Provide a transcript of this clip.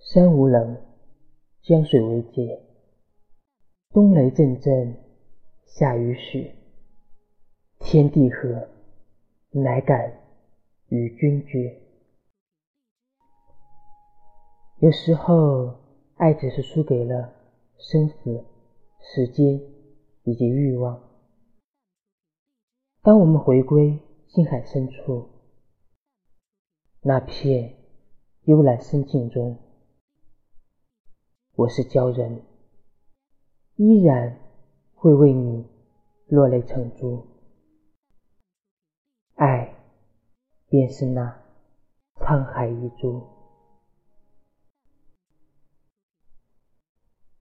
山无棱，江水为界。冬雷阵阵，夏雨雪。天地合，乃敢与君绝。有时候，爱只是输给了生死、时间以及欲望。当我们回归心海深处，那片幽兰深境中，我是鲛人，依然会为你落泪成珠。爱，便是那沧海一珠。